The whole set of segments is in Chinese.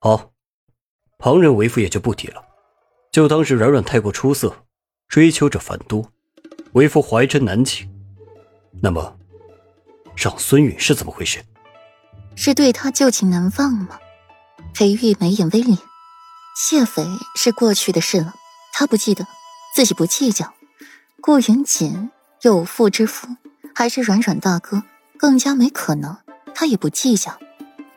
好，旁人为夫也就不提了，就当是软软太过出色，追求者繁多，为夫怀真难请。那么，长孙允是怎么回事？是对他旧情难忘吗？裴玉眉眼微敛，谢斐是过去的事了，他不记得，自己不计较。顾云锦有妇之夫，还是软软大哥，更加没可能，他也不计较。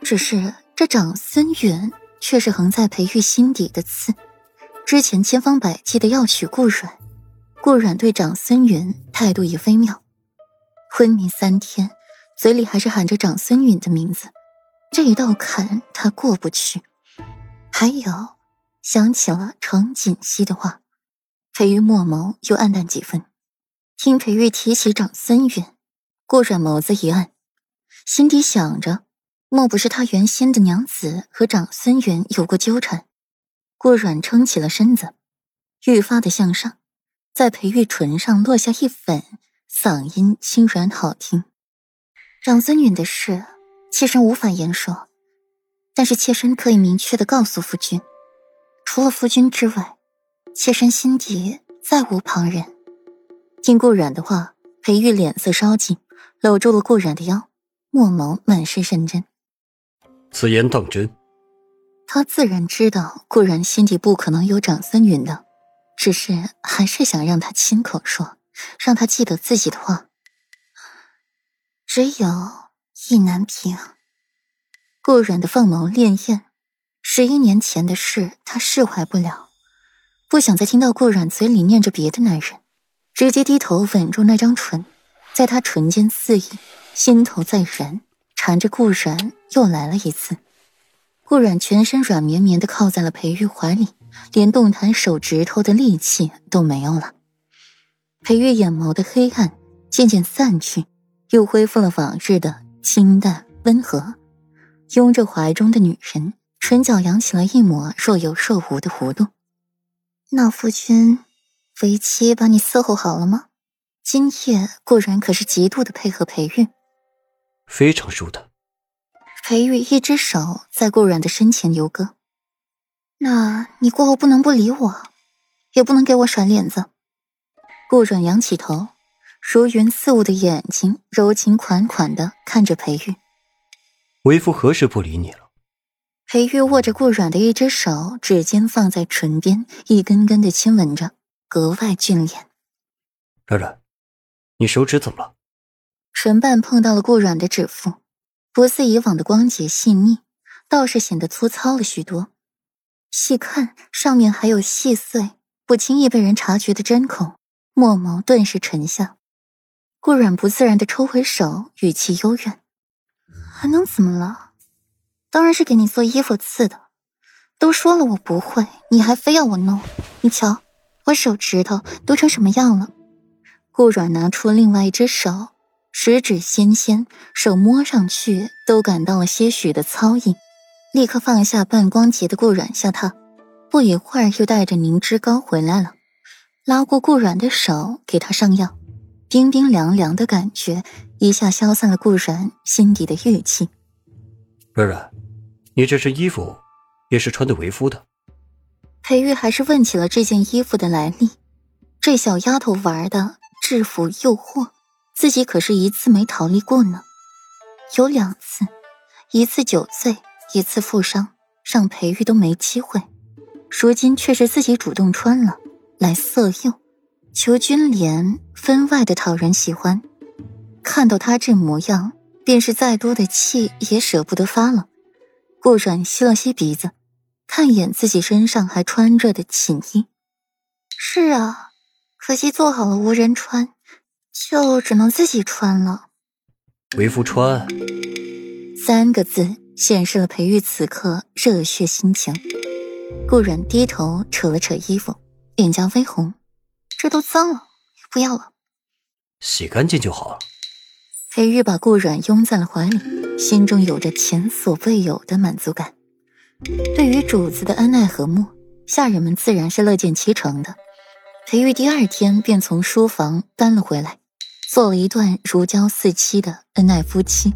只是这长孙远却是横在裴玉心底的刺。之前千方百计的要娶顾软，顾软对长孙远态度也微妙。昏迷三天，嘴里还是喊着长孙允的名字，这一道坎他过不去。还有，想起了程锦溪的话，裴玉墨眸又暗淡几分。听裴玉提起长孙允，顾软眸子一暗，心底想着。莫不是他原先的娘子和长孙远有过纠缠？顾软撑起了身子，愈发的向上，在裴玉唇上落下一吻，嗓音轻软好听。长孙允的事，妾身无法言说，但是妾身可以明确的告诉夫君，除了夫君之外，妾身心底再无旁人。听顾软的话，裴玉脸色稍紧，搂住了顾软的腰，墨眸满是认真。此言当真？他自然知道顾然心底不可能有长孙云的，只是还是想让他亲口说，让他记得自己的话。只有意难平。顾然的凤眸潋滟，十一年前的事他释怀不了，不想再听到顾然嘴里念着别的男人，直接低头吻住那张唇，在他唇间肆意，心头在燃。缠着顾然又来了一次，顾然全身软绵绵的靠在了裴玉怀里，连动弹手指头的力气都没有了。裴玉眼眸的黑暗渐渐散去，又恢复了往日的清淡温和，拥着怀中的女人，唇角扬起了一抹若有若无的弧度。那夫君，为妻把你伺候好了吗？今夜顾然可是极度的配合裴玉。非常舒坦。裴玉一只手在顾软的身前游戈，那你过后不能不理我，也不能给我甩脸子。顾软仰起头，如云似雾的眼睛柔情款款的看着裴玉。为夫何时不理你了？裴玉握着顾软的一只手，指尖放在唇边，一根根的亲吻着，格外俊脸。软软，你手指怎么了？唇瓣碰到了顾软的指腹，不似以往的光洁细腻，倒是显得粗糙了许多。细看上面还有细碎、不轻易被人察觉的针孔，墨眸顿时沉下。顾软不自然的抽回手，语气幽怨：“还能怎么了？当然是给你做衣服刺的。都说了我不会，你还非要我弄。你瞧，我手指头都成什么样了。”顾软拿出另外一只手。十指纤纤，手摸上去都感到了些许的操硬，立刻放下半光洁的顾软下榻，不一会儿又带着凝脂膏回来了，拉过顾软的手给他上药，冰冰凉凉的感觉一下消散了顾软心底的郁气。软软，你这身衣服也是穿的为夫的？裴玉还是问起了这件衣服的来历，这小丫头玩的制服诱惑。自己可是一次没逃离过呢，有两次，一次酒醉，一次负伤，让裴玉都没机会。如今却是自己主动穿了来色诱，求君莲分外的讨人喜欢。看到他这模样，便是再多的气也舍不得发了。顾软吸了吸鼻子，看一眼自己身上还穿着的寝衣。是啊，可惜做好了无人穿。就只能自己穿了。为夫穿三个字显示了裴玉此刻热血心情。顾然低头扯了扯衣服，脸颊微红，这都脏了，不要了，洗干净就好了。裴玉把顾软拥在了怀里，心中有着前所未有的满足感。对于主子的恩爱和睦，下人们自然是乐见其成的。裴玉第二天便从书房搬了回来。做了一段如胶似漆的恩爱夫妻。